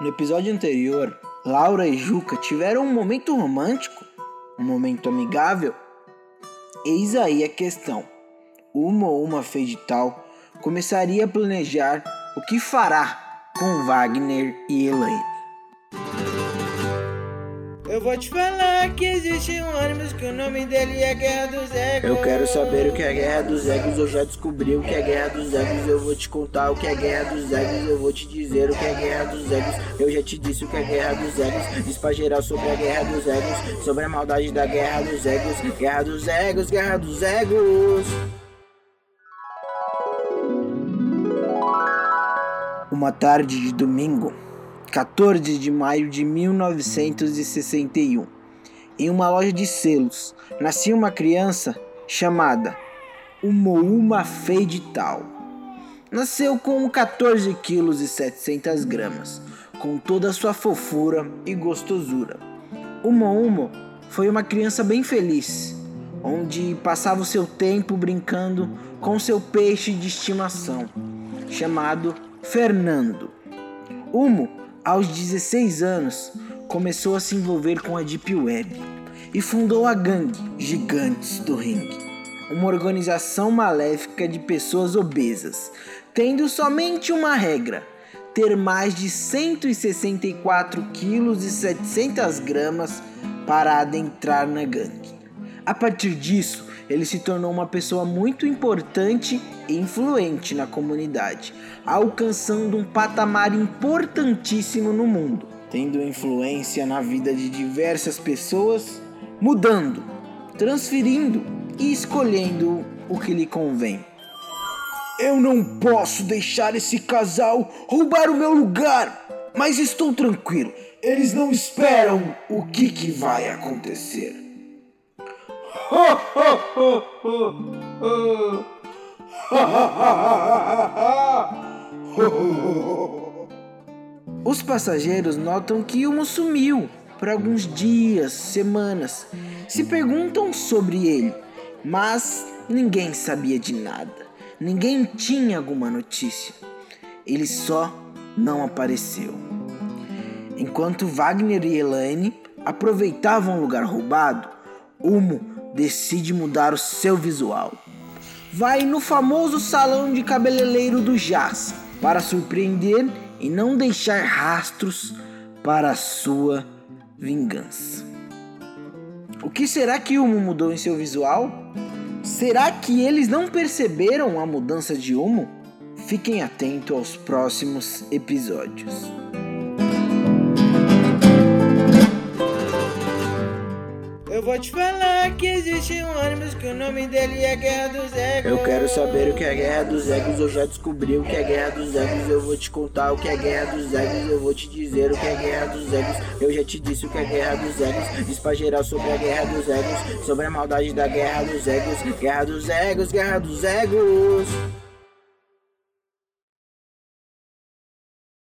No episódio anterior, Laura e Juca tiveram um momento romântico, um momento amigável. Eis aí a questão. Uma ou uma tal começaria a planejar o que fará com Wagner e Elaine. Eu vou te falar que existe um ônibus que o nome dele é Guerra dos Egos. Eu quero saber o que é Guerra dos Egos, eu já descobri o que é Guerra dos Egos. Eu vou te contar o que é Guerra dos Egos, eu vou te dizer o que é Guerra dos Egos. Eu já te disse o que é Guerra dos Egos. Diz pra geral sobre a Guerra dos Egos, sobre a maldade da Guerra dos Egos. Guerra dos Egos, Guerra dos Egos. Uma tarde de domingo. 14 de maio de 1961. Em uma loja de selos, nascia uma criança chamada Umouma Feidital. Nasceu com 14 quilos e 700 gramas, com toda a sua fofura e gostosura. Umo foi uma criança bem feliz, onde passava o seu tempo brincando com seu peixe de estimação, chamado Fernando. Umo aos 16 anos, começou a se envolver com a Deep Web e fundou a gangue Gigantes do Ring, uma organização maléfica de pessoas obesas, tendo somente uma regra: ter mais de 164 quilos e 700 gramas para adentrar na gangue. A partir disso, ele se tornou uma pessoa muito importante e influente na comunidade, alcançando um patamar importantíssimo no mundo, tendo influência na vida de diversas pessoas, mudando, transferindo e escolhendo o que lhe convém. Eu não posso deixar esse casal roubar o meu lugar, mas estou tranquilo. Eles não esperam o que, que vai acontecer. Os passageiros notam que Humo sumiu por alguns dias, semanas. Se perguntam sobre ele, mas ninguém sabia de nada. Ninguém tinha alguma notícia. Ele só não apareceu. Enquanto Wagner e Elaine aproveitavam o lugar roubado, Humo decide mudar o seu visual. Vai no famoso salão de cabeleireiro do Jazz para surpreender e não deixar rastros para sua vingança. O que será que Humo mudou em seu visual? Será que eles não perceberam a mudança de Humo? Fiquem atentos aos próximos episódios. Eu vou te falar que existe um ônibus que o nome dele é Guerra dos Egos. Eu quero saber o que é Guerra dos Egos, eu já descobri o que é Guerra dos Egos. Eu vou te contar o que é Guerra dos Egos, eu vou te dizer o que é Guerra dos Egos. Eu já te disse o que é Guerra dos Egos. Diz pra geral sobre a Guerra dos Egos, sobre a maldade da Guerra dos Egos. Guerra dos Egos, Guerra dos Egos.